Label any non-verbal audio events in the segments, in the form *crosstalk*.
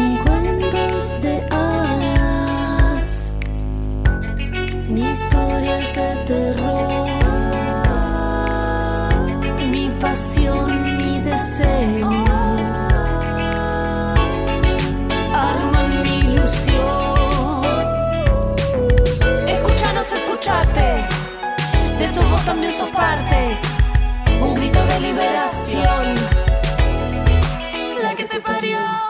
Ni cuentos de hadas, ni historias de terror. Ni pasión, ni deseo. Arman mi ilusión. Escúchanos, escúchate. De tu voz también sos parte. Un grito de liberación. La que te parió.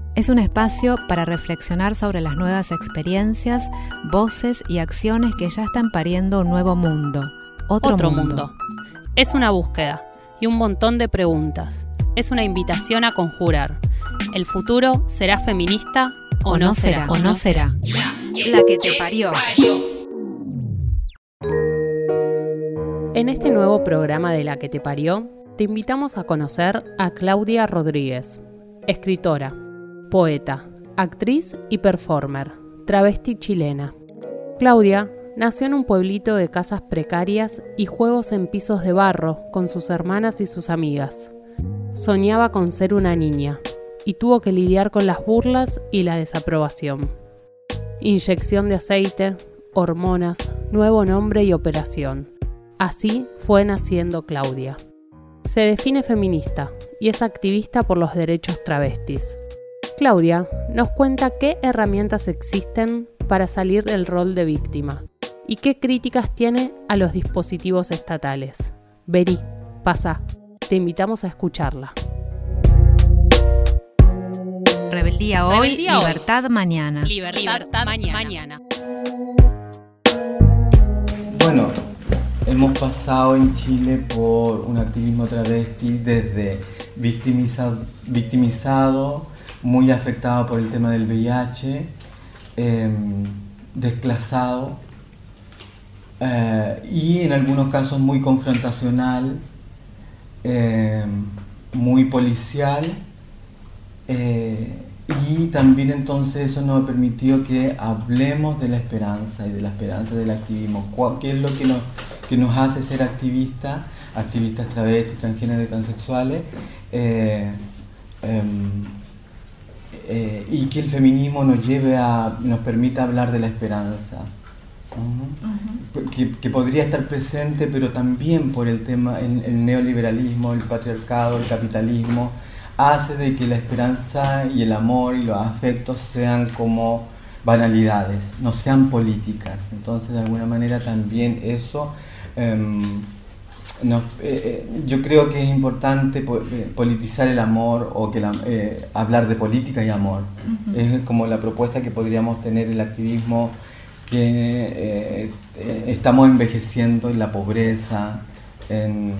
Es un espacio para reflexionar sobre las nuevas experiencias, voces y acciones que ya están pariendo un nuevo mundo. Otro, Otro mundo. mundo. Es una búsqueda y un montón de preguntas. Es una invitación a conjurar. ¿El futuro será feminista o, no será? o no será. La que te parió. En este nuevo programa de La que te parió, te invitamos a conocer a Claudia Rodríguez, escritora, poeta, actriz y performer, travesti chilena. Claudia nació en un pueblito de casas precarias y juegos en pisos de barro con sus hermanas y sus amigas. Soñaba con ser una niña y tuvo que lidiar con las burlas y la desaprobación. Inyección de aceite, hormonas, nuevo nombre y operación. Así fue naciendo Claudia. Se define feminista y es activista por los derechos travestis. Claudia nos cuenta qué herramientas existen para salir del rol de víctima y qué críticas tiene a los dispositivos estatales. Vení, pasa, te invitamos a escucharla. Rebeldía hoy, Rebeldía hoy. libertad mañana. Libertad, mañana. Bueno, hemos pasado en Chile por un activismo travesti desde victimiza- victimizado, muy afectado por el tema del VIH, em, desclasado eh, y en algunos casos muy confrontacional, em, muy policial. eh, y también entonces eso nos ha permitido que hablemos de la esperanza y de la esperanza del activismo. ¿Qué es lo que nos, que nos hace ser activistas, activistas travestis, transgéneros y transexuales? Eh, em, eh, y que el feminismo nos lleve a, nos permita hablar de la esperanza. Ujú. que, que podría estar presente, pero también por el tema, el, el neoliberalismo, el patriarcado, el capitalismo, hace de que la esperanza y el amor y los afectos sean como banalidades, no sean políticas. Entonces, de alguna manera también eso em, nos- eh, eh, yo creo que es importante po- eh, politizar el amor o que la- eh, hablar de política y amor. Es como la propuesta que podríamos tener el activismo que eh, estamos envejeciendo en la pobreza, en,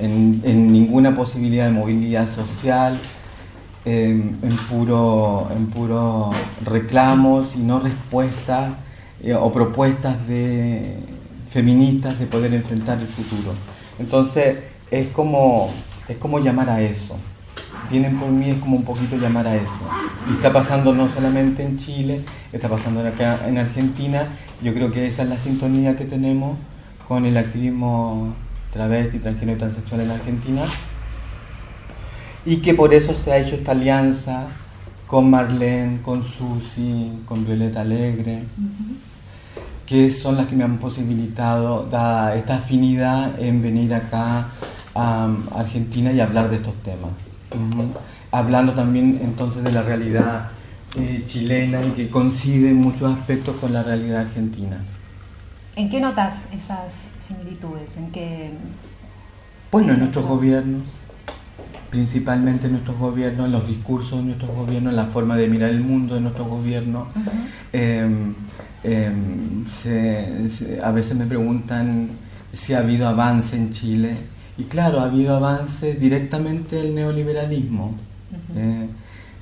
en- en ninguna posibilidad de movilidad social, en, puro, en puro reclamos y no respuestas o propuestas de feministas de poder enfrentar el futuro. Entonces es como, es como llamar a eso. Vienen por mí es como un poquito llamar a eso. Y está pasando no solamente en Chile, está pasando acá en Argentina. Yo creo que esa es la sintonía que tenemos con el activismo travesti, transgénero y transexual en Argentina y que por eso se ha hecho esta alianza con Marlene, con Susi, con Violeta Alegre, que son las que me han posibilitado dada esta afinidad en venir acá a Argentina y hablar de estos temas. Hablando también entonces de la realidad eh, chilena y que coincide en muchos aspectos con la realidad argentina. ¿En qué notas esas similitudes? ¿En qué... Bueno, en nuestros gobiernos, principalmente en nuestros gobiernos, en los discursos de nuestros gobiernos, en la forma de mirar el mundo de nuestros gobiernos. Em, em, a veces me preguntan si ha habido avance en Chile. Y claro, ha habido avance directamente del neoliberalismo. Eh,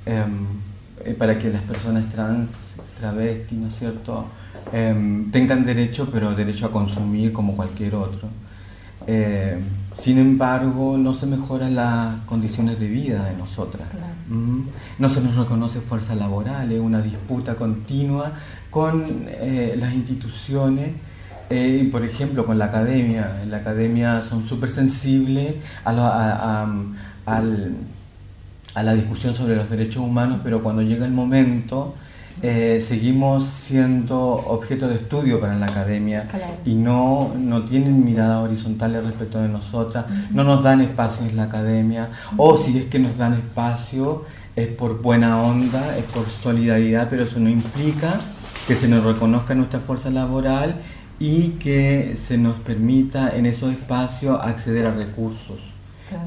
em, eh, para que las personas trans, travestis, ¿no es cierto?, tengan derecho, pero derecho a consumir como cualquier otro. Eh, sin embargo, no se mejoran las condiciones de vida de nosotras. No se nos reconoce fuerza laboral, es una disputa continua con eh, las instituciones. Eh, por ejemplo, con la academia. En la academia son súper sensibles a, a la discusión sobre los derechos humanos, pero cuando llega el momento eh, seguimos siendo objeto de estudio para la academia y no, no tienen mirada horizontal respecto de nosotras, no nos dan espacio en la academia, o si es que nos dan espacio es por buena onda, es por solidaridad, pero eso no implica que se nos reconozca nuestra fuerza laboral y que se nos permita en esos espacios acceder a recursos.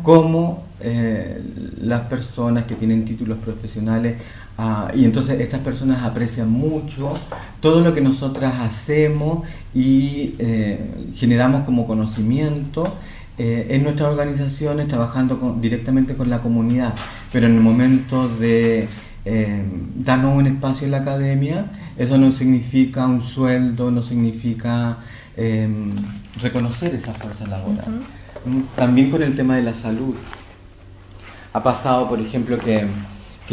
Como eh, las personas que tienen títulos profesionales ah, y entonces estas personas aprecian mucho todo lo que nosotras hacemos y eh, generamos como conocimiento eh, en nuestras organizaciones trabajando directamente con la comunidad, pero en el momento de darnos un espacio en la academia, eso no significa un sueldo, no significa reconocer esa fuerza laboral. También con el tema de la salud. Ha pasado, por ejemplo, que,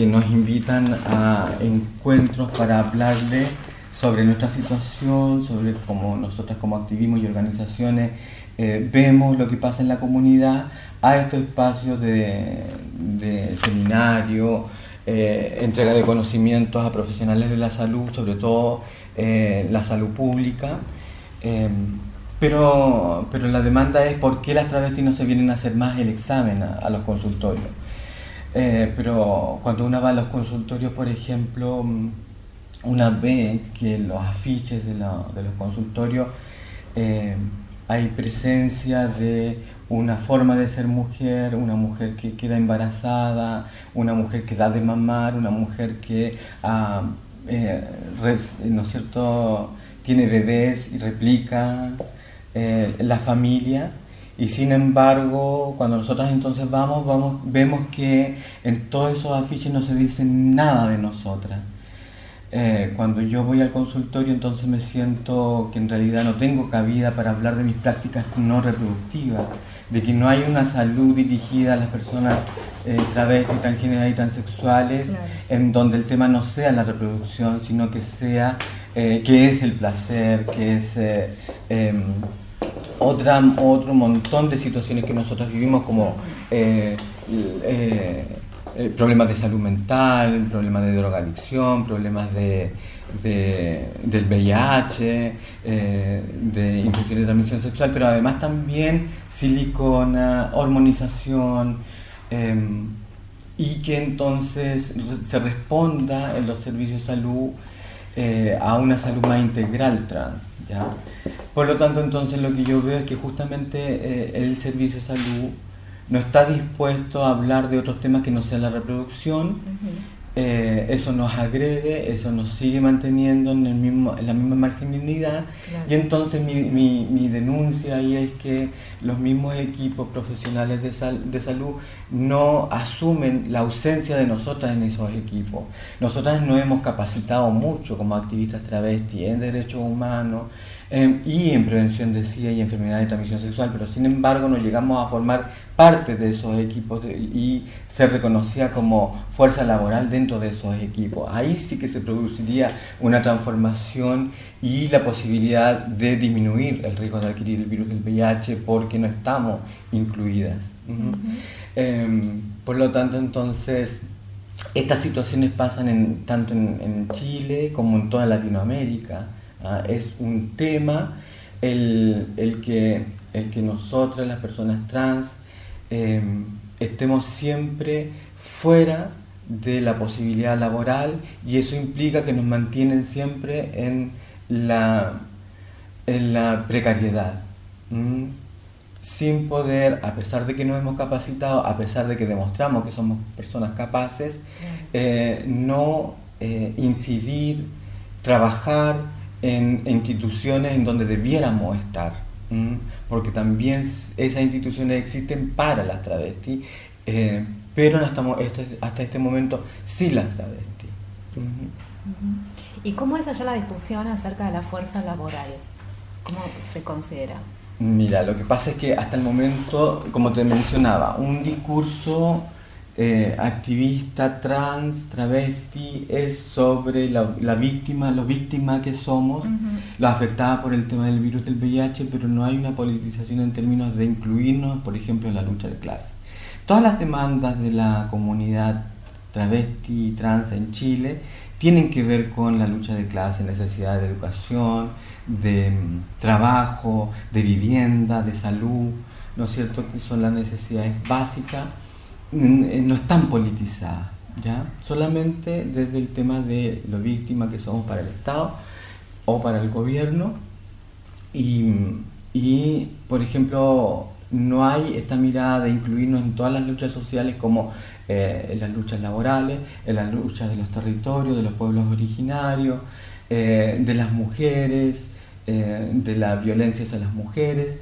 nos invitan a encuentros para hablarle sobre nuestra situación, sobre cómo nosotras como activismo y organizaciones eh, vemos lo que pasa en la comunidad, a estos espacios de, seminario, eh, entrega de conocimientos a profesionales de la salud, sobre todo eh, la salud pública. Pero, pero la demanda es por qué las travestis no se vienen a hacer más el examen a, los consultorios. Eh, pero cuando una va a los consultorios, por ejemplo, mm, una ve que los afiches de, los consultorios hay presencia de una forma de ser mujer, una mujer que queda embarazada, una mujer que da de mamar, una mujer que ah, eh, ¿no es cierto? tiene bebés y replica. Eh, la familia y sin embargo cuando nosotros entonces vamos, vamos vemos que en todos esos afiches no se dice nada de nosotras. Eh, cuando yo voy al consultorio entonces me siento que en realidad no tengo cabida para hablar de mis prácticas no reproductivas, de que no hay una salud dirigida a las personas eh, travestis, transgéneras y transexuales, en donde el tema no sea la reproducción, sino que sea eh, qué es el placer, qué es em, otra, otro montón de situaciones que nosotros vivimos como eh, eh, eh, problemas de salud mental, problemas de drogadicción, problemas de, del VIH, de infecciones de transmisión sexual, pero además también silicona, hormonización, em, y que entonces se responda en los servicios de salud a una salud más integral trans. ¿ya? Por lo tanto, entonces lo que yo veo es que justamente eh, el servicio de salud no está dispuesto a hablar de otros temas que no sean la reproducción, eh, eh, eso nos agrede, eso nos sigue manteniendo en, el mismo, en la misma marginalidad. Y entonces mi, mi, mi, denuncia ahí es que los mismos equipos profesionales de, de salud no asumen la ausencia de nosotras en esos equipos. Nosotras nos hemos capacitado mucho como activistas travestis en derechos humanos, Em, y en prevención de SIDA y enfermedades de transmisión sexual, pero sin embargo no llegamos a formar parte de esos equipos y ser reconocida como fuerza laboral dentro de esos equipos. Ahí sí que se produciría una transformación y la posibilidad de disminuir el riesgo de adquirir el virus del VIH porque no estamos incluidas. Em, por lo tanto, entonces, estas situaciones pasan en, tanto en Chile como en toda Latinoamérica. ¿Ah? es un tema el, que, el que nosotras, las personas trans, em, estemos siempre fuera de la posibilidad laboral y eso implica que nos mantienen siempre en la, en la precariedad. sin poder, a pesar de que nos hemos capacitado, a pesar de que demostramos que somos personas capaces, eh, no eh, incidir, trabajar, en instituciones en donde debiéramos estar, porque también esas instituciones existen para las travestis, eh, pero este, hasta este momento sí las travestis. ¿Y cómo es allá la discusión acerca de la fuerza laboral? ¿Cómo se considera? Mira, lo que pasa es que hasta el momento, como te mencionaba, un discurso eh, activista trans, travesti, es sobre la, víctima, lo víctima que somos, la afectada por el tema del virus del VIH, pero no hay una politización en términos de incluirnos, por ejemplo, en la lucha de clase. Todas las demandas de la comunidad travesti y trans en Chile tienen que ver con la lucha de clase, necesidad de educación, de mm, trabajo, de vivienda, de salud, ¿no es cierto? Que son las necesidades básicas no están politizadas, ¿ya? solamente desde el tema de lo víctima que somos para el Estado o para el gobierno y, por ejemplo, no hay esta mirada de incluirnos en todas las luchas sociales como eh, en las luchas laborales, en las luchas de los territorios, de los pueblos originarios, eh, de las mujeres, de la violencia hacia las mujeres.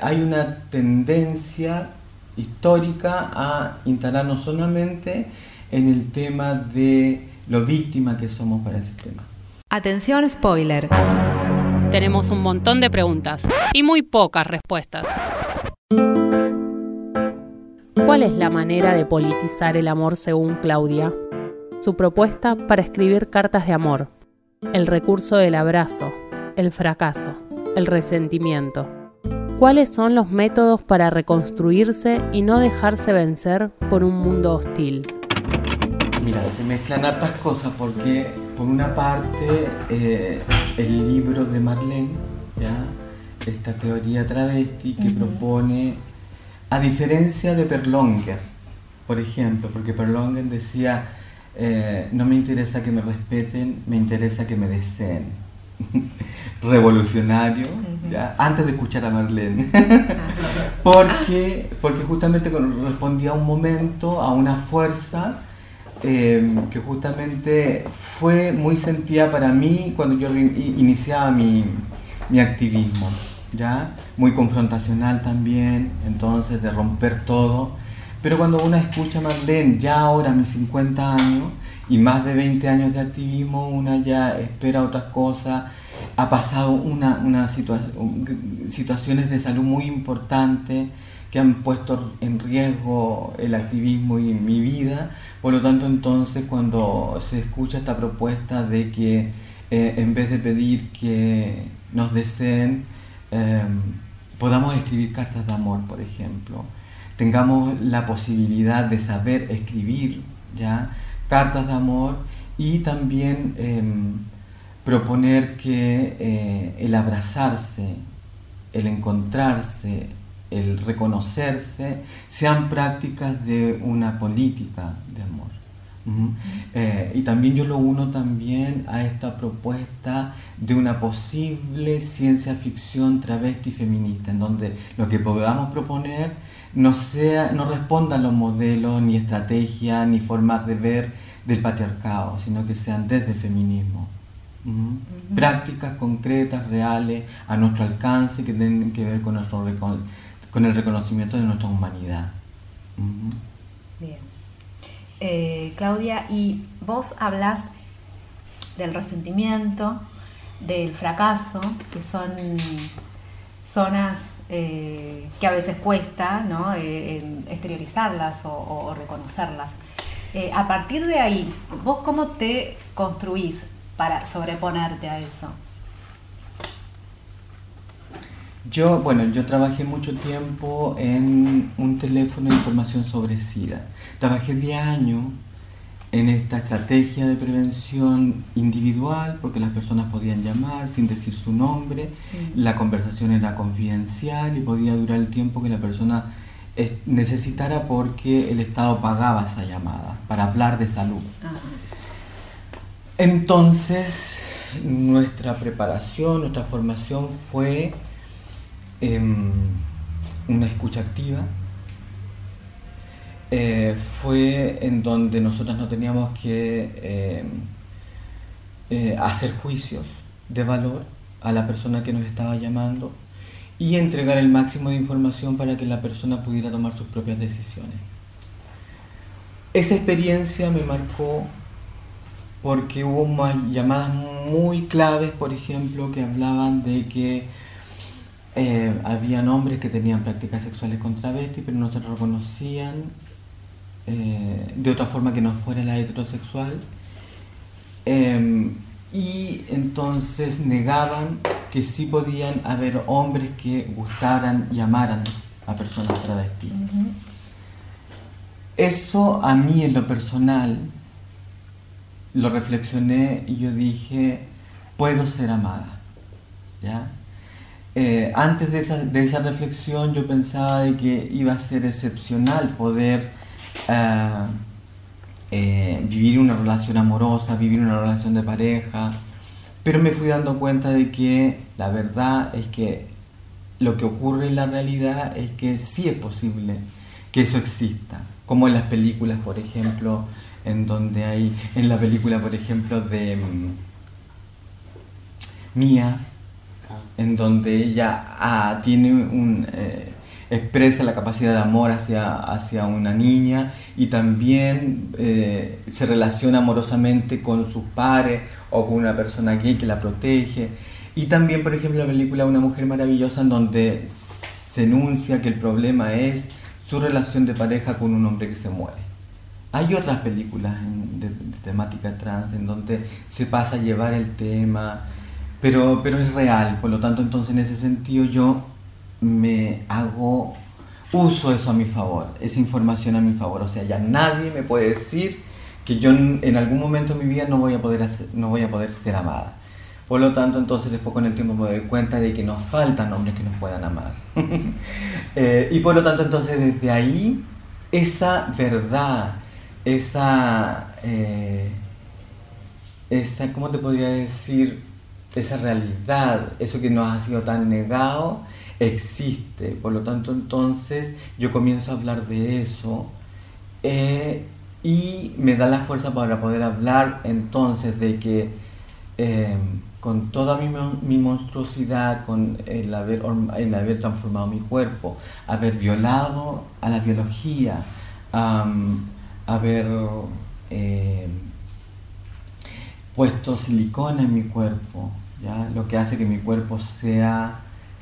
hay una tendencia histórica a instalarnos solamente en el tema de lo víctima que somos para el sistema. Atención, spoiler. Tenemos un montón de preguntas y muy pocas respuestas. ¿Cuál es la manera de politizar el amor según Claudia? Su propuesta para escribir cartas de amor. El recurso del abrazo, el fracaso, el resentimiento ¿Cuáles son los métodos para reconstruirse y no dejarse vencer por un mundo hostil? Mira, se mezclan hartas cosas porque por una parte eh, el libro de Marlene, ¿ya? esta teoría travesti que propone, a diferencia de Perlonger, por ejemplo, porque Perlonger decía, eh, no me interesa que me respeten, me interesa que me deseen. *laughs* revolucionario, ¿ya? antes de escuchar a Marlene, *laughs* porque, porque justamente respondía a un momento, a una fuerza em, que justamente fue muy sentida para mí cuando yo iniciaba mi, mi activismo, ¿ya? muy confrontacional también, entonces de romper todo. Pero cuando uno escucha a Marlene, ya ahora mis 50 años y más de 20 años de activismo, una ya espera otras cosas, ha pasado una, una situaciones de salud muy importantes que han puesto en riesgo el activismo y mi vida. Por lo tanto, entonces, cuando se escucha esta propuesta de que eh, en vez de pedir que nos deseen, em, podamos escribir cartas de amor, por ejemplo, tengamos la posibilidad de saber escribir ya cartas de amor y también em, proponer que eh, el abrazarse, el encontrarse, el reconocerse, sean prácticas de una política de amor. Eh, y también yo lo uno también a esta propuesta de una posible ciencia ficción travesti feminista, en donde lo que podamos proponer no, sea, no respondan los modelos, ni estrategias, ni formas de ver del patriarcado, sino que sean desde el feminismo. Prácticas concretas, reales, a nuestro alcance, que tienen que ver con, nuestro, con el reconocimiento de nuestra humanidad. Bien. Eh, Claudia, y vos hablas del resentimiento, del fracaso, que son zonas eh, que a veces cuesta ¿no? Eh, exteriorizarlas o, reconocerlas. Eh, a partir de ahí, ¿vos cómo te construís para sobreponerte a eso? Yo, bueno, yo trabajé mucho tiempo en un teléfono de información sobre SIDA. Trabajé 10 años en esta estrategia de prevención individual, porque las personas podían llamar sin decir su nombre, la conversación era confidencial y podía durar el tiempo que la persona necesitara porque el Estado pagaba esa llamada para hablar de salud. Entonces, nuestra preparación, nuestra formación fue em, una escucha activa, eh, fue en donde nosotros no teníamos que eh, eh, hacer juicios de valor a la persona que nos estaba llamando y entregar el máximo de información para que la persona pudiera tomar sus propias decisiones. Esa experiencia me marcó porque hubo llamadas muy claves, por ejemplo, que hablaban de que eh, habían hombres que tenían prácticas sexuales con travestis, pero no se reconocían eh, de otra forma que no fuera la heterosexual. Em, y entonces negaban que sí podían haber hombres que gustaran y amaran a personas travestis. Eso a mí en lo personal lo reflexioné y yo dije, puedo ser amada. ¿Ya? Eh, antes de esa, de esa reflexión yo pensaba de que iba a ser excepcional poder eh, vivir una relación amorosa, vivir una relación de pareja, pero me fui dando cuenta de que la verdad es que lo que ocurre en la realidad es que sí es posible que eso exista, como en las películas, por ejemplo, en donde hay, en la película, por ejemplo, de mm, Mía, en donde ella ah, tiene un... Eh, expresa la capacidad de amor hacia, hacia una niña y también eh, se relaciona amorosamente con sus pares o con una persona gay que la protege. Y también, por ejemplo, la película Una mujer maravillosa en donde se enuncia que el problema es su relación de pareja con un hombre que se muere. Hay otras películas de, temática trans en donde se pasa a llevar el tema, pero, pero es real, por lo tanto entonces en ese sentido yo me hago uso eso a mi favor, esa información a mi favor. O sea, ya nadie me puede decir que yo en algún momento de mi vida no voy a poder, no voy a poder ser amada. Por lo tanto, entonces después con el tiempo me doy cuenta de que nos faltan hombres que nos puedan amar. *laughs* Eh, y por lo tanto, entonces desde ahí, esa verdad, esa, eh, esa, ¿cómo te podría decir? Esa realidad, eso que nos ha sido tan negado, existe. Por lo tanto, entonces yo comienzo a hablar de eso eh, y me da la fuerza para poder hablar entonces de que eh, con toda mi, monstruosidad, con el haber, el haber transformado mi cuerpo, haber violado a la biología, haber eh, puesto silicona en mi cuerpo, ¿ya? lo que hace que mi cuerpo sea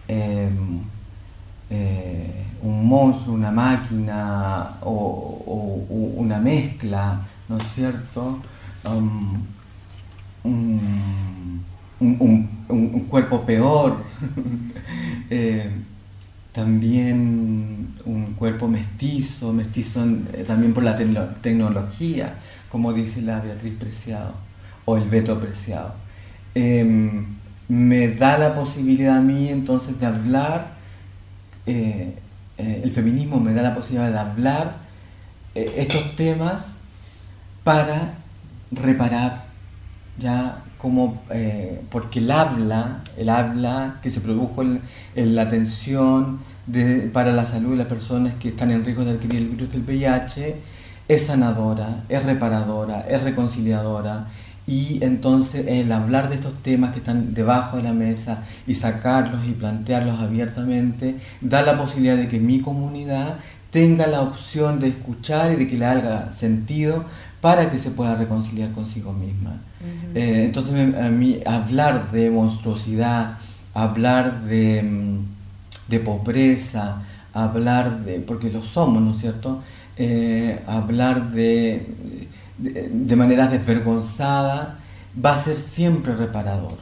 Em, eh, un monstruo, una máquina o, una mezcla, ¿no es cierto? Um, un, cuerpo peor, *laughs* eh, también un cuerpo mestizo, mestizo eh, también por la tecnología, como dice la Beatriz Preciado o el Beto Preciado. Me da la posibilidad a mí entonces de hablar, eh, eh, el feminismo me da la posibilidad de hablar eh, estos temas para reparar ya como porque el habla, el habla que se produjo en, la atención para la salud de las personas que están en riesgo de adquirir el virus del VIH es sanadora, es reparadora, es reconciliadora y entonces el hablar de estos temas que están debajo de la mesa y sacarlos y plantearlos abiertamente da la posibilidad de que mi comunidad tenga la opción de escuchar y de que le haga sentido para que se pueda reconciliar consigo misma. Eh, entonces a mí hablar de monstruosidad, hablar de, mm, de, pobreza, hablar de, porque lo somos, ¿no es cierto? Eh, hablar de, de, manera desvergonzada va a ser siempre reparador.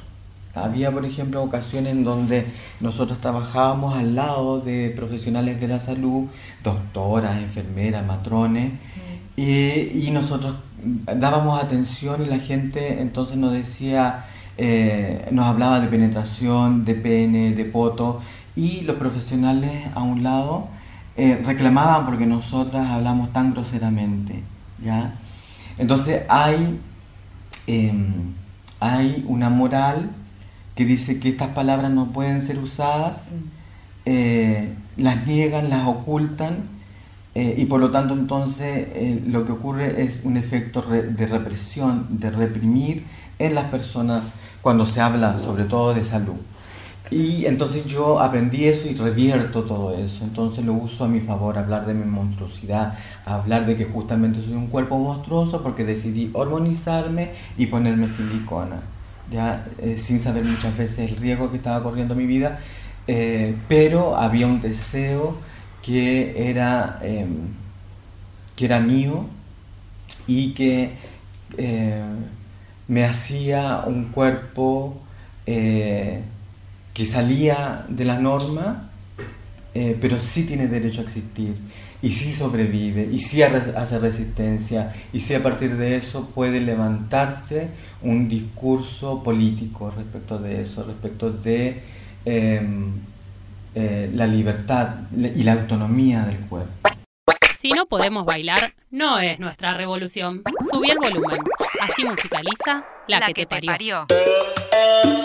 Había, por ejemplo, ocasiones en donde nosotros trabajábamos al lado de profesionales de la salud, doctoras, enfermeras, matrones, y, y nosotros dábamos atención y la gente entonces nos decía, eh, nos hablaba de penetración, de pene, de poto, y los profesionales a un lado eh, reclamaban porque nosotras hablamos tan groseramente, ¿ya? Entonces hay, em, hay una moral que dice que estas palabras no pueden ser usadas, eh, las niegan, las ocultan, y por lo tanto entonces lo que ocurre es un efecto de represión, de reprimir en las personas cuando se habla sobre todo de salud. Y entonces yo aprendí eso y revierto todo eso. Entonces lo uso a mi favor, hablar de mi monstruosidad, hablar de que justamente soy un cuerpo monstruoso porque decidí hormonizarme y ponerme silicona. Ya eh, sin saber muchas veces el riesgo que estaba corriendo mi vida, eh, pero había un deseo que era, em, que era mío y que eh, me hacía un cuerpo eh, que salía de la norma, eh, pero sí tiene derecho a existir, y sí sobrevive, y sí hace resistencia, y sí a partir de eso puede levantarse un discurso político respecto de eso, respecto de em, eh, la libertad y la autonomía del cuerpo. Si no podemos bailar, no es nuestra revolución. Subí el volumen. Así musicaliza la, que, te, parió. Te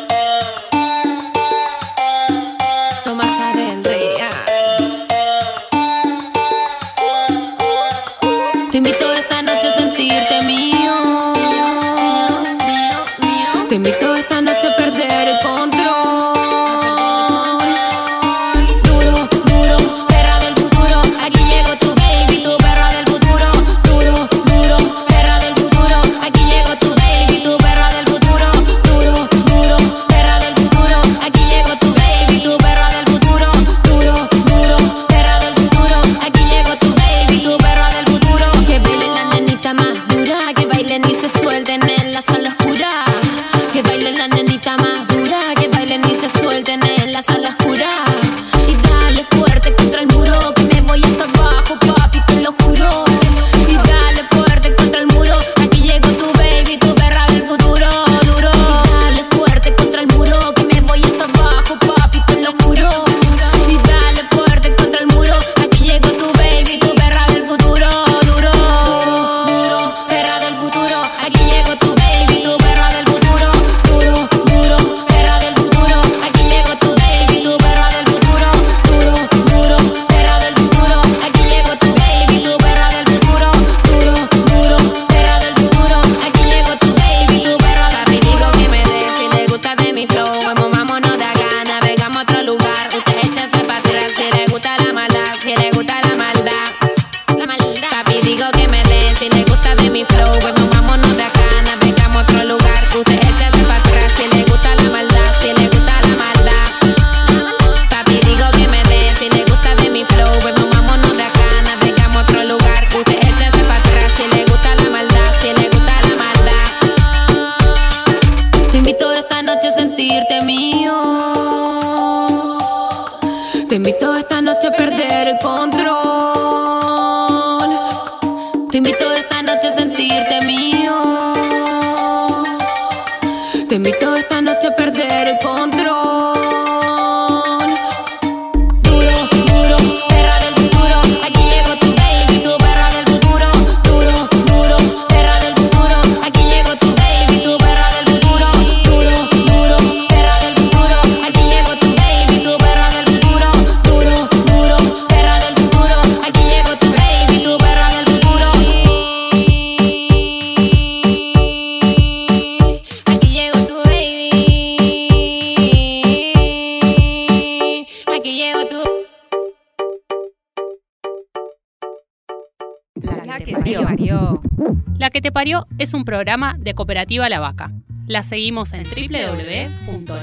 Es un programa de Cooperativa La Vaca. La seguimos en www.lavaca.org.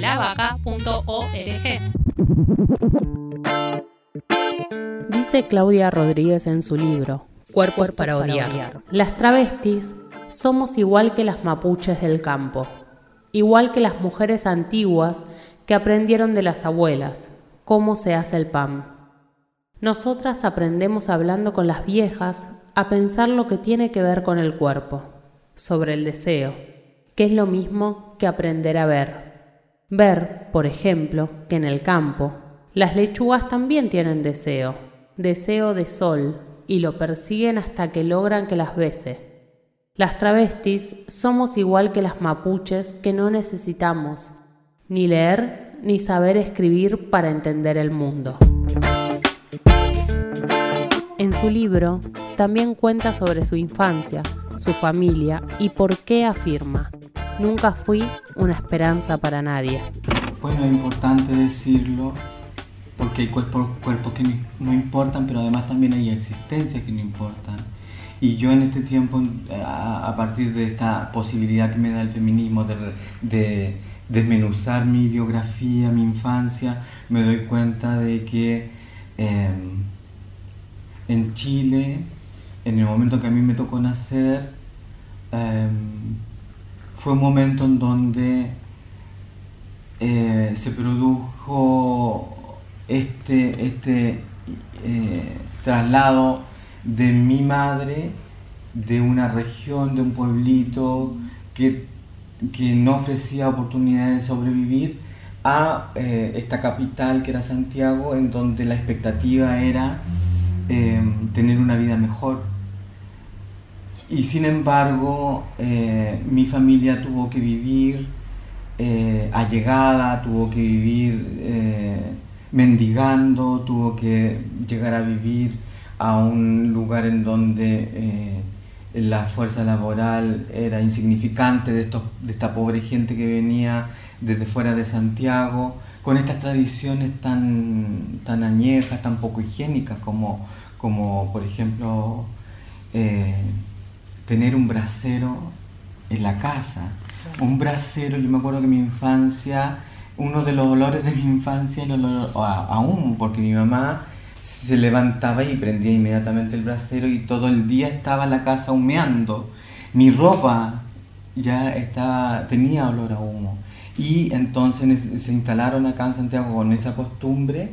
Dice Claudia Rodríguez en su libro, Cuerpos para, odiar. Las travestis somos igual que las mapuches del campo, igual que las mujeres antiguas que aprendieron de las abuelas cómo se hace el pan. Nosotras aprendemos hablando con las viejas a pensar lo que tiene que ver con el cuerpo, sobre el deseo, que es lo mismo que aprender a ver. Ver, por ejemplo, que en el campo las lechugas también tienen deseo, deseo de sol, y lo persiguen hasta que logran que las bese. Las travestis somos igual que las mapuches que no necesitamos ni leer ni saber escribir para entender el mundo. En su libro también cuenta sobre su infancia, su familia y por qué afirma, nunca fui una esperanza para nadie. Bueno, es importante decirlo porque hay cuerpos, que no importan, pero además también hay existencias que no importan. Y yo en este tiempo, a, partir de esta posibilidad que me da el feminismo de, desmenuzar mi biografía, mi infancia, me doy cuenta de que em, en Chile, en el momento que a mí me tocó nacer, em, fue un momento en donde eh, se produjo este, este eh, traslado de mi madre de una región, de un pueblito que, no ofrecía oportunidades de sobrevivir a eh, esta capital que era Santiago, en donde la expectativa era eh, tener una vida mejor. Y sin embargo, mi familia tuvo que vivir allegada, tuvo que vivir mendigando, tuvo que llegar a vivir a un lugar en donde eh, la fuerza laboral era insignificante de, estos, de esta pobre gente que venía desde fuera de Santiago, con estas tradiciones tan, tan añejas, tan poco higiénicas como, como por ejemplo eh, tener un brasero en la casa. Un brasero, yo me acuerdo que mi infancia uno de los olores de mi infancia, el olor a, humo, porque mi mamá se levantaba y prendía inmediatamente el brasero y todo el día estaba la casa humeando. Mi ropa ya estaba, tenía olor a humo. Y entonces se instalaron acá en Santiago con esa costumbre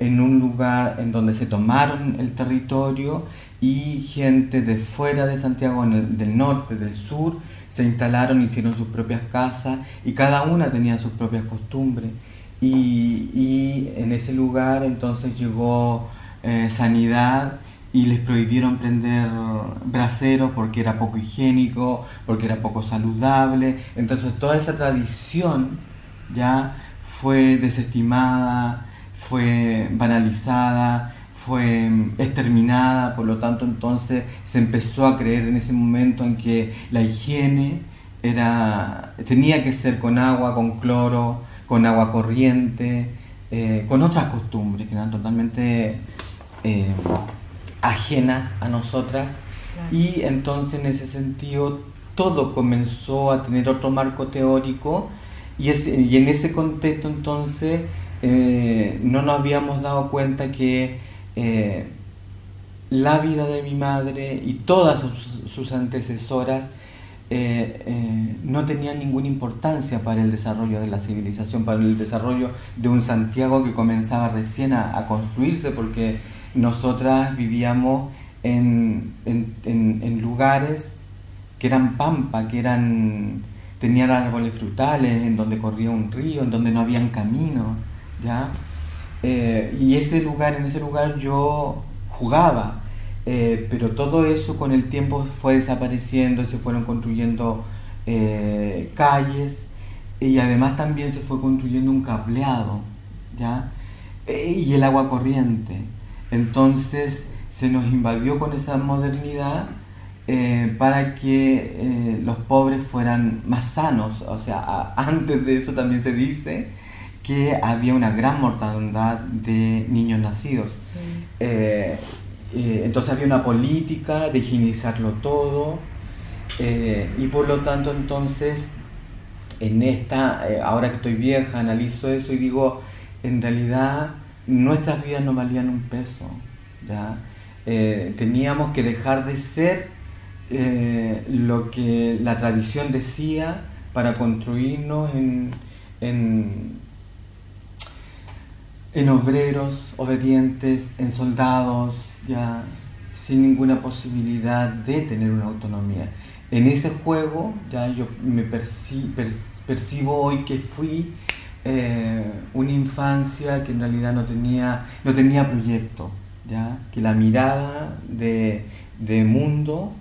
en un lugar en donde se tomaron el territorio y gente de fuera de Santiago, del norte, del sur, se instalaron, hicieron sus propias casas y cada una tenía sus propias costumbres. Y, en ese lugar entonces llegó eh, sanidad y les prohibieron prender braseros porque era poco higiénico, porque era poco saludable. Entonces toda esa tradición ya fue desestimada, fue banalizada, fue exterminada, por lo tanto entonces se empezó a creer en ese momento en que la higiene era, tenía que ser con agua, con cloro, con agua corriente, eh, con otras costumbres que eran totalmente eh, ajenas a nosotras. Y entonces en ese sentido todo comenzó a tener otro marco teórico y, y en ese contexto entonces eh, no nos habíamos dado cuenta que eh, la vida de mi madre y todas sus, antecesoras eh, eh, no tenían ninguna importancia para el desarrollo de la civilización, para el desarrollo de un Santiago que comenzaba recién a, construirse, porque nosotras vivíamos en, lugares que eran pampa, que eran tenían árboles frutales, en donde corría un río, en donde no habían caminos, ¿ya? Eh, y ese lugar, en ese lugar yo jugaba, eh, pero todo eso con el tiempo fue desapareciendo, se fueron construyendo eh, calles y además también se fue construyendo un cableado, ¿ya? y el agua corriente. Entonces se nos invadió con esa modernidad para que los pobres fueran más sanos. O sea, antes de eso también se dice que había una gran mortandad de niños nacidos. Mm. Eh, eh, entonces había una política de higienizarlo todo eh, y por lo tanto entonces en esta, ahora que estoy vieja, analizo eso y digo, en realidad nuestras vidas no valían un peso. ¿ya? teníamos que dejar de ser lo que la tradición decía para construirnos en, en en obreros obedientes, en soldados, ya sin ninguna posibilidad de tener una autonomía. En ese juego ya yo me percibo hoy que fui eh, una infancia que en realidad no tenía, no tenía proyecto, ¿ya? que la mirada de, mundo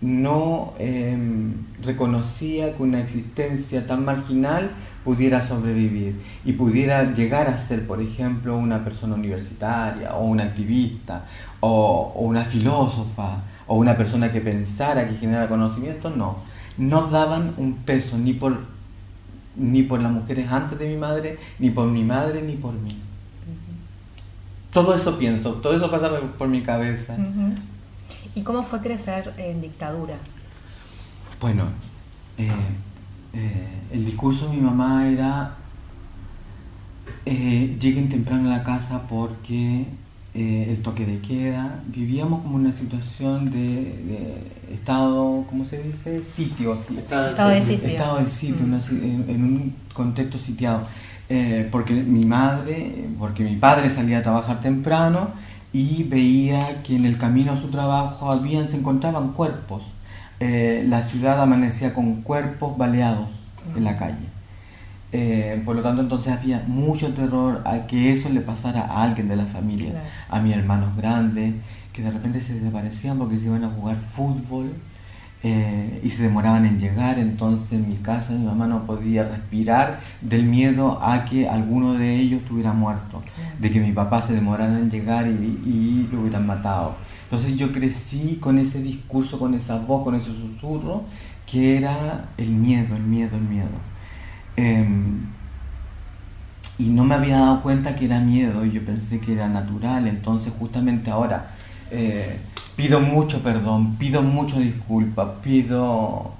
no em, reconocía que una existencia tan marginal pudiera sobrevivir y pudiera llegar a ser, por ejemplo, una persona universitaria o una activista o, una filósofa o una persona que pensara, que generara conocimiento, no. No daban un peso ni por, ni por las mujeres antes de mi madre, ni por mi madre, ni por mí. Todo eso pienso, todo eso pasa por mi cabeza. ¿Y cómo fue crecer en dictadura? Bueno, eh, eh, el discurso de mi mamá era eh, lleguen temprano a la casa porque eh, el toque de queda, vivíamos como una situación de, estado, ¿cómo se dice? Sitio. Estado, de sitio. Estado de sitio, mm. en, un contexto sitiado. porque mi madre, porque mi padre salía a trabajar temprano y veía que en el camino a su trabajo habían, se encontraban cuerpos eh, la ciudad amanecía con cuerpos baleados en la calle. Eh, por lo tanto, entonces había mucho terror a que eso le pasara a alguien de la familia, a mis hermanos grandes, que de repente se desaparecían porque se iban a jugar fútbol eh, y se demoraban en llegar. Entonces, en mi casa, mi mamá no podía respirar del miedo a que alguno de ellos estuviera muerto, de que mi papá se demorara en llegar y, y lo hubieran matado. Entonces yo crecí con ese discurso, con esa voz, con ese susurro, que era el miedo, el miedo, el miedo. Em, y no me había dado cuenta que era miedo, yo pensé que era natural, entonces justamente ahora eh, pido mucho perdón, pido mucho disculpa, pido...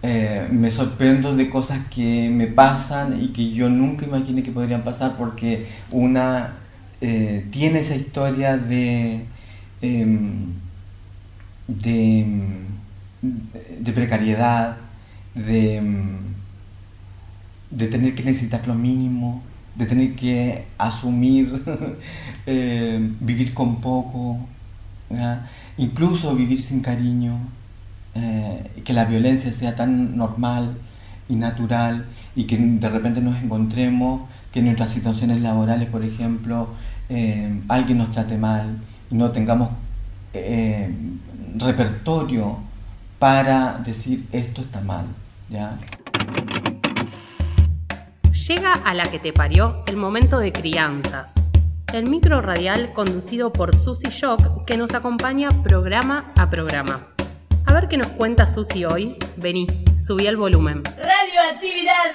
Eh, me sorprendo de cosas que me pasan y que yo nunca imaginé que podrían pasar porque una eh, tiene esa historia de Em, de, de, precariedad, de, em, de tener que necesitar lo mínimo, de tener que asumir, *laughs* em, vivir con poco, incluso vivir sin cariño, eh, que la violencia sea tan normal y natural y que de repente nos encontremos que en nuestras situaciones laborales, por ejemplo, alguien nos trate mal no tengamos eh, repertorio para decir esto está mal. ¿ya? Llega a la que te parió el momento de crianzas. El micro radial conducido por Susy Shock que nos acompaña programa a programa. A ver qué nos cuenta Susy hoy. Vení, subí el volumen. Radioactividad.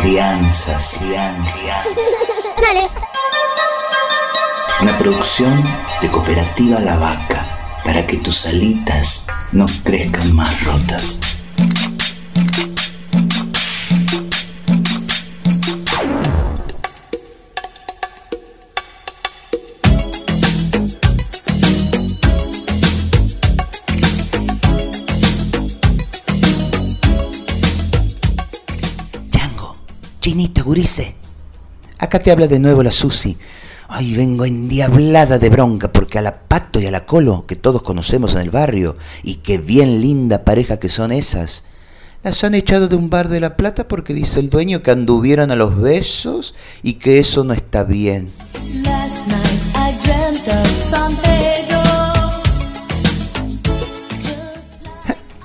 Crianzas, crianzas. Dale. Una producción de Cooperativa La Vaca para que tus alitas no crezcan más rotas. Acá te habla de nuevo la Susi. Ay, vengo endiablada de bronca porque a la Pato y a la Colo, que todos conocemos en el barrio, y qué bien linda pareja que son esas, Las han echado de un bar de La Plata porque dice el dueño que anduvieron a los besos y que eso no está bien.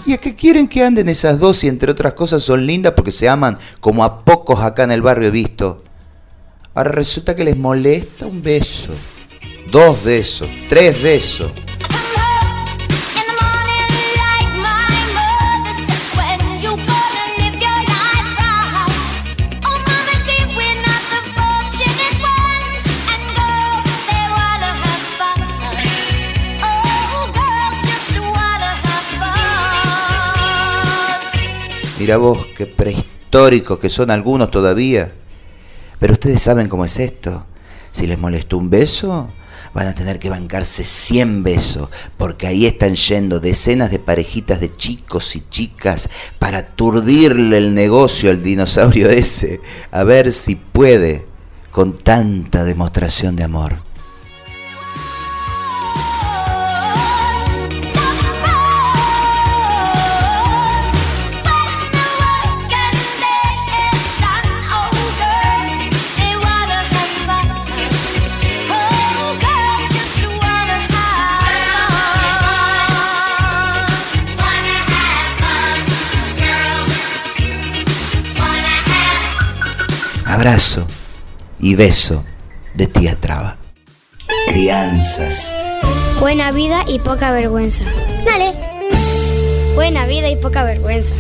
¿Y a qué quieren que anden esas dos y entre otras cosas son lindas porque se aman como a pocos acá en el barrio he visto? Ahora resulta que les molesta un beso, dos besos, tres besos. Mira vos, qué prehistóricos que son algunos todavía. Pero ustedes saben cómo es esto. Si les molestó un beso, van a tener que bancarse 100 besos, porque ahí están yendo decenas de parejitas de chicos y chicas para aturdirle el negocio al dinosaurio ese, a ver si puede con tanta demostración de amor. Abrazo y beso de tía Traba. Crianzas. Buena vida y poca vergüenza. Dale. Buena vida y poca vergüenza.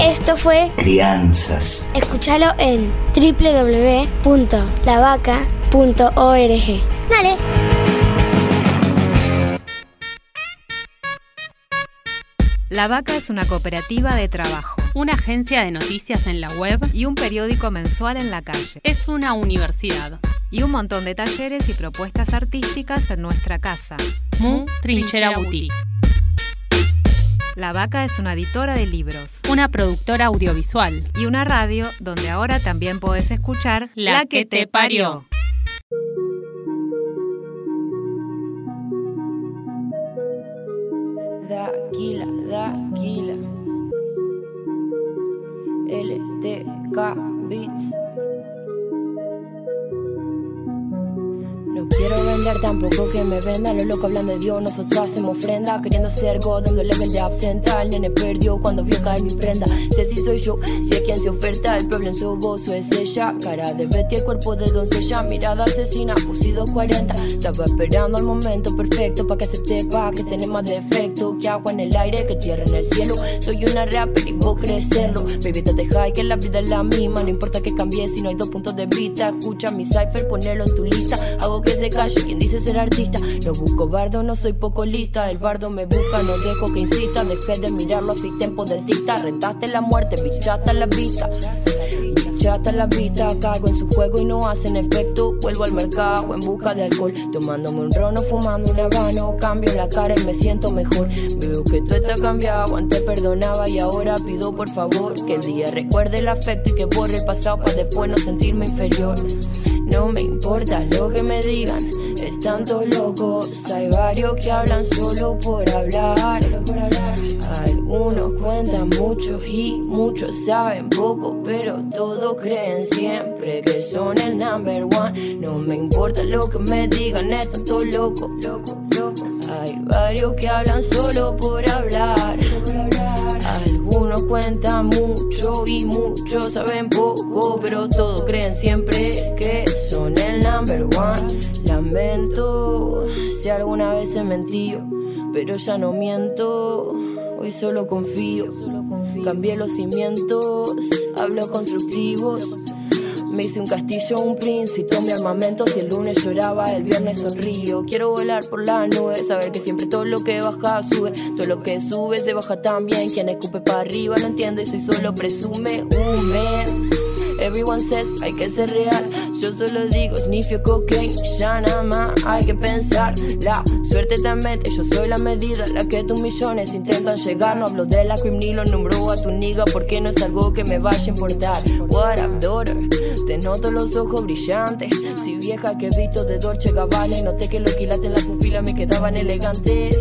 Esto fue Crianzas. Escúchalo en www.lavaca.org. Dale. La Vaca es una cooperativa de trabajo una agencia de noticias en la web y un periódico mensual en la calle. Es una universidad. Y un montón de talleres y propuestas artísticas en nuestra casa. Mu Trinchera Boutique. La Vaca es una editora de libros, una productora audiovisual y una radio donde ahora también puedes escuchar La, que, te parió. dick got beats. No quiero vender tampoco que me vendan Los locos hablan de Dios, nosotros hacemos ofrenda Queriendo ser God, el level de absenta El nene perdió cuando vio caer mi prenda. Sé si soy yo, si es quien se oferta El problema su voz o es ella. Cara de Betty, cuerpo de doncella Mirada asesina, fusido 40 Estaba esperando el momento perfecto Pa' que acepte, pa' que tiene más defecto Que agua en el aire, que tierra en el cielo. Soy una rapper y vos crecerlo Baby, te high, que la vida es la misma No importa que cambie si no hay dos puntos de vista Escucha mi cipher, ponelo en tu lista. Hago se calle quien dice ser artista. No busco bardo, no soy poco lista. El bardo me busca, no dejo que insista. Dejé de mirarlo así, tiempo del dicta. Rentaste la muerte, bichata la vista. Bichata la vista, cago en su juego y no hacen efecto. Vuelvo al mercado en busca de alcohol. Tomándome un rono, fumando un habano. Cambio la cara y me siento mejor. Veo que todo está cambiado. Antes perdonaba y ahora pido por favor que el día recuerde el afecto y que borre el pasado para después no sentirme inferior. No me importa lo que me digan, están todos locos. Hay varios que hablan solo por hablar. Algunos cuentan mucho y muchos saben poco, pero todos creen siempre que son el number one. No me importa lo que me digan, están todos locos. Hay varios que hablan solo por hablar. Algunos cuentan mucho y muchos saben poco, pero todos creen siempre que number one. Lamento si alguna vez he mentido, pero ya no miento. Hoy solo confío, cambié los cimientos, hablo constructivos. Me hice un castillo, un príncipe, tomé armamento. Si el lunes lloraba, el viernes sonrío. Quiero volar por la nube, saber que siempre todo lo que baja sube. Todo lo que sube se baja también. Quien escupe para arriba no entiendo y soy solo presume un men. Everyone says hay que ser real. Yo solo digo snifio cocaine. Ya nada más hay que pensar. La suerte te mete, yo soy la medida. La que tus millones intentan llegar. No hablo de la cream ni lo nombro a tu niga. Porque no es algo que me vaya a importar. What up, daughter? Te noto los ojos brillantes. Si vieja que visto de Dolce Gabbana. Noté que los quilates en la pupila me quedaban elegantes.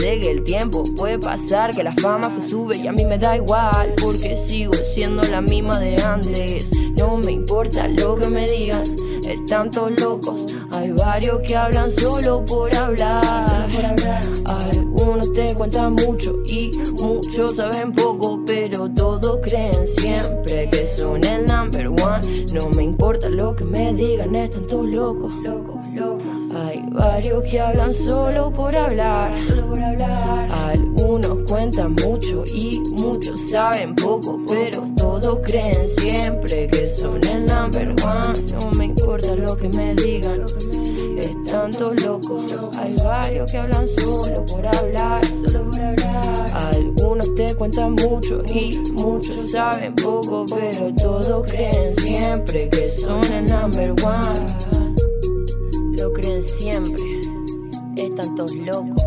Que el tiempo puede pasar, que la fama se sube y a mí me da igual, porque sigo siendo la misma de antes. No me importa lo que me digan, están todos locos. Hay varios que hablan solo por hablar. Algunos te cuentan mucho y muchos saben poco, pero todos creen siempre que son el number one. No me importa lo que me digan, están todos locos. locos, varios que hablan solo por hablar. Solo por hablar. Algunos cuentan mucho y muchos saben poco, pero todos creen siempre que son el number one. No me importa lo que me digan, están todos locos. Hay varios que hablan solo por hablar. Solo por hablar. Algunos te cuentan mucho y muchos saben poco, pero todos creen siempre que son el number one lo creen siempre. Están todos locos.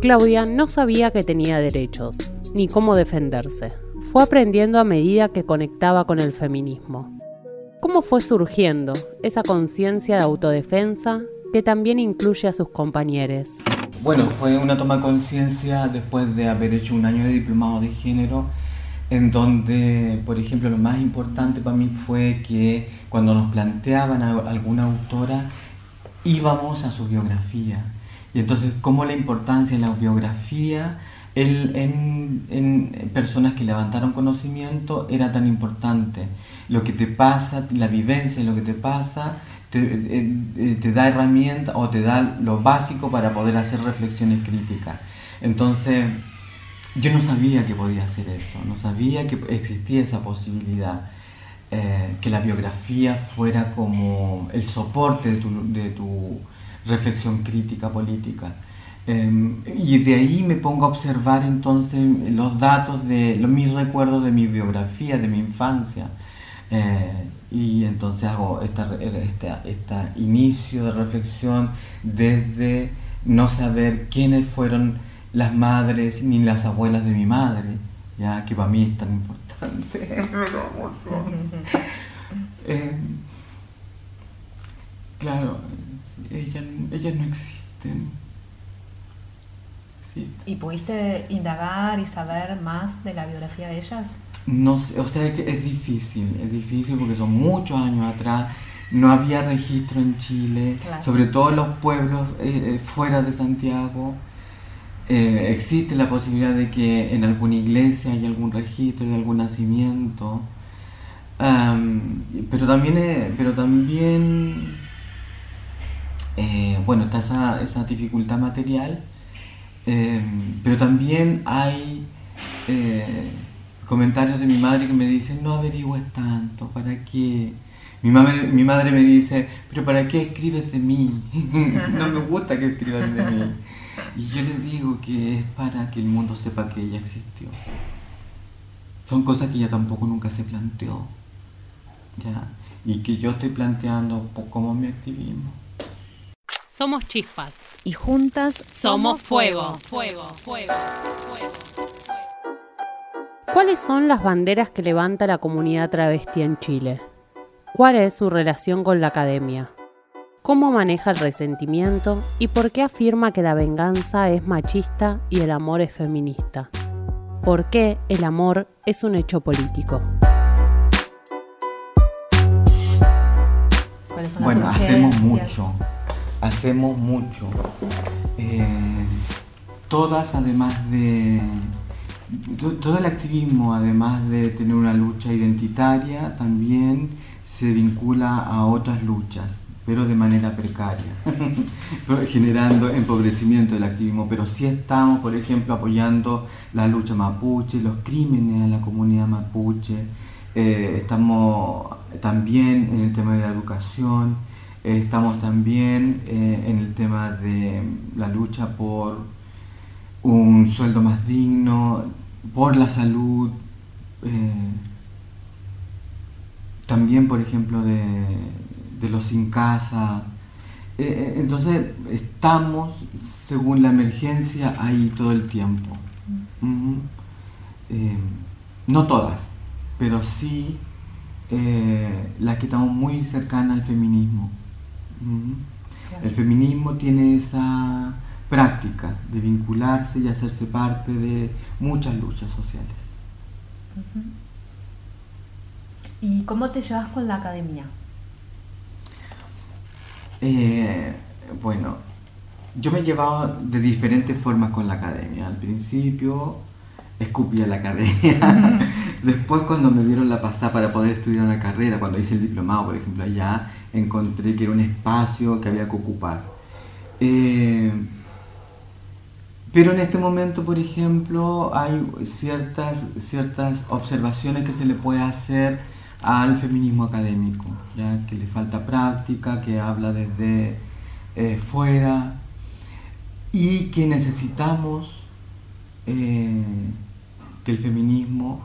Claudia no sabía que tenía derechos, ni cómo defenderse. Fue aprendiendo a medida que conectaba con el feminismo. ¿Cómo fue surgiendo esa conciencia de autodefensa que también incluye a sus compañeros? Bueno, fue una toma de conciencia después de haber hecho un año de diplomado de género, en donde, por ejemplo, lo más importante para mí fue que cuando nos planteaban alguna autora, íbamos a su biografía. Y entonces, cómo la importancia de la biografía en, en, personas que levantaron conocimiento era tan importante. Lo que te pasa, la vivencia, lo que te pasa, eh, eh, te, da herramientas o te da lo básico para poder hacer reflexiones críticas. Entonces, yo no sabía que podía hacer eso, no sabía que existía esa posibilidad, eh, que la biografía fuera como el soporte de tu, de tu reflexión crítica política. Em, y de ahí me pongo a observar entonces los datos de los, mis recuerdos de mi biografía, de mi infancia. Y entonces hago este esta, inicio de reflexión desde no saber quiénes fueron las madres ni las abuelas de mi madre, ya que para mí es tan importante. *laughs* eh, claro, ellas, ellas no existen. ¿Y pudiste indagar y saber más de la biografía de ellas? no sé, o sea, es difícil, es difícil porque son muchos años atrás, no había registro en Chile, sobre todo en los pueblos eh, eh, fuera de Santiago. Eh, existe la posibilidad de que en alguna iglesia haya algún registro de algún nacimiento, pero también, pero también bueno, está esa, esa dificultad material, pero también hay comentarios de mi madre que me dicen, no averigües tanto, ¿para qué? Mi madre, mi madre me dice, pero ¿para qué escribes de mí? *laughs* no me gusta que escribas de mí. Y yo le digo que es para que el mundo sepa que ella existió. Son cosas que ella tampoco nunca se planteó. ¿ya? Y que yo estoy planteando como mi activismo. Somos chispas. Y juntas somos fuego. Fuego, fuego, fuego. ¿Cuáles son las banderas que levanta la comunidad travesti en Chile? ¿Cuál es su relación con la academia? ¿Cómo maneja el resentimiento y por qué afirma que la venganza es machista y el amor es feminista? ¿Por qué el amor es un hecho político? Bueno, hacemos mucho, hacemos mucho. Eh, todas, además de todo el activismo, además de tener una lucha identitaria, también se vincula a otras luchas, pero de manera precaria, *laughs* generando empobrecimiento del activismo. Pero sí estamos, por ejemplo, apoyando la lucha mapuche, los crímenes a la comunidad mapuche, eh, estamos también en el tema de la educación, estamos también eh, en el tema de la lucha por un sueldo más digno, por la salud, eh, también por ejemplo de, los sin casa. Eh, eh, entonces estamos, según la emergencia, ahí todo el tiempo. no todas, pero sí eh, las que estamos muy cercanas al feminismo. El feminismo tiene esa práctica de vincularse y hacerse parte de muchas luchas sociales. ¿Y cómo te llevas con la academia? Eh, bueno, yo me llevaba de diferentes formas con la academia. Al principio escupía la academia. *laughs* Después cuando me dieron la pasada para poder estudiar una carrera, cuando hice el diplomado, por ejemplo, allá encontré que era un espacio que había que ocupar. Eh, pero en este momento, por ejemplo, hay ciertas, ciertas observaciones que se le puede hacer al feminismo académico, ya que le falta práctica, que habla desde eh, fuera y que necesitamos eh, que el feminismo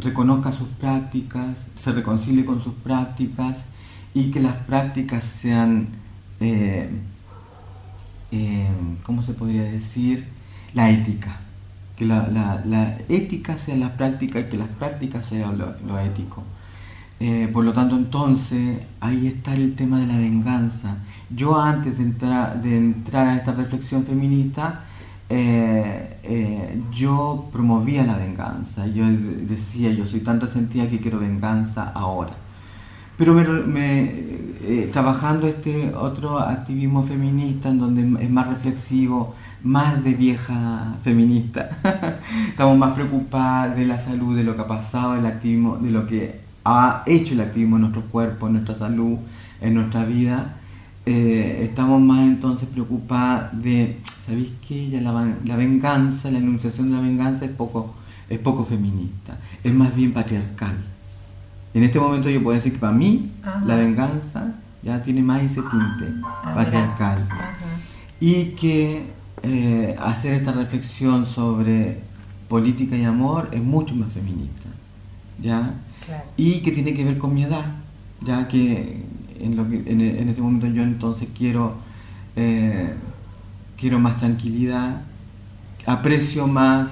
reconozca sus prácticas, se reconcilie con sus prácticas y que las prácticas sean, ¿cómo se podría decir? La ética que la, ética sea la práctica y que las prácticas sean lo, ético. Eh, por lo tanto, entonces, ahí está el tema de la venganza. Yo antes de entrar, de entrar a esta reflexión feminista, eh, eh, yo promovía la venganza. Yo decía, yo soy tan resentida que quiero venganza ahora. Pero me, trabajando este otro activismo feminista en donde es más reflexivo, más de vieja feminista. *laughs* Estamos más preocupadas de la salud, de lo que ha pasado, del activismo, de lo que ha hecho el activismo en nuestro cuerpo, en nuestra salud, en nuestra vida. Eh, estamos más entonces preocupadas de, ¿sabéis qué? Ya la, venganza, la enunciación de la venganza es poco, es poco feminista, es más bien patriarcal. En este momento yo puedo decir que para mí la venganza ya tiene más ese tinte ah, patriarcal. Y que eh, hacer esta reflexión sobre política y amor es mucho más feminista, ¿ya? Y que tiene que ver con mi edad, ya que en, lo en, este momento yo entonces quiero, eh, quiero más tranquilidad, aprecio más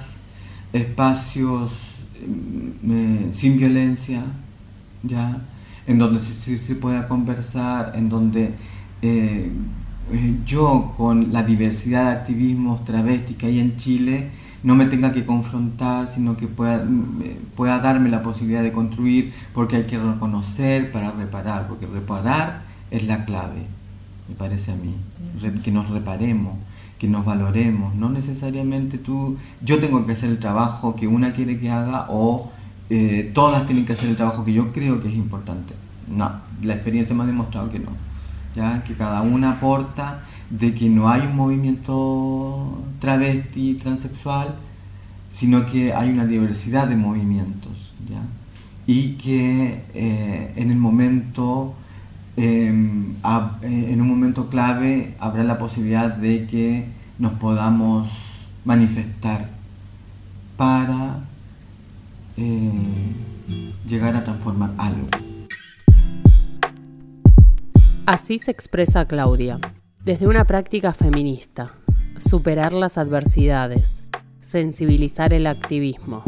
espacios mm, sin violencia, ¿ya? En donde se, pueda conversar, en donde eh, eh, yo con la diversidad de activismos travestis que hay en Chile no me tenga que confrontar, sino que pueda, pueda darme la posibilidad de construir, porque hay que reconocer para reparar, porque reparar es la clave, me parece a mí, que nos reparemos, que nos valoremos, no necesariamente tú, yo tengo que hacer el trabajo que una quiere que haga o eh, todas tienen que hacer el trabajo que yo creo que es importante. No, la experiencia me ha demostrado que no que cada una aporta de que no hay un movimiento travesti, transexual, sino que hay una diversidad de movimientos, y que eh, en el momento, em, eh, en un momento clave, habrá la posibilidad de que nos podamos manifestar para eh, llegar a transformar algo. Así se expresa Claudia, desde una práctica feminista, superar las adversidades, sensibilizar el activismo,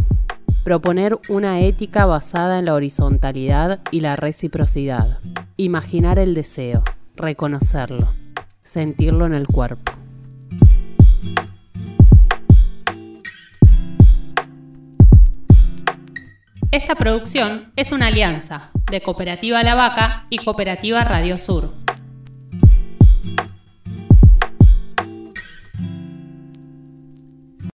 proponer una ética basada en la horizontalidad y la reciprocidad, imaginar el deseo, reconocerlo, sentirlo en el cuerpo. Esta producción es una alianza de Cooperativa La Vaca y Cooperativa Radio Sur.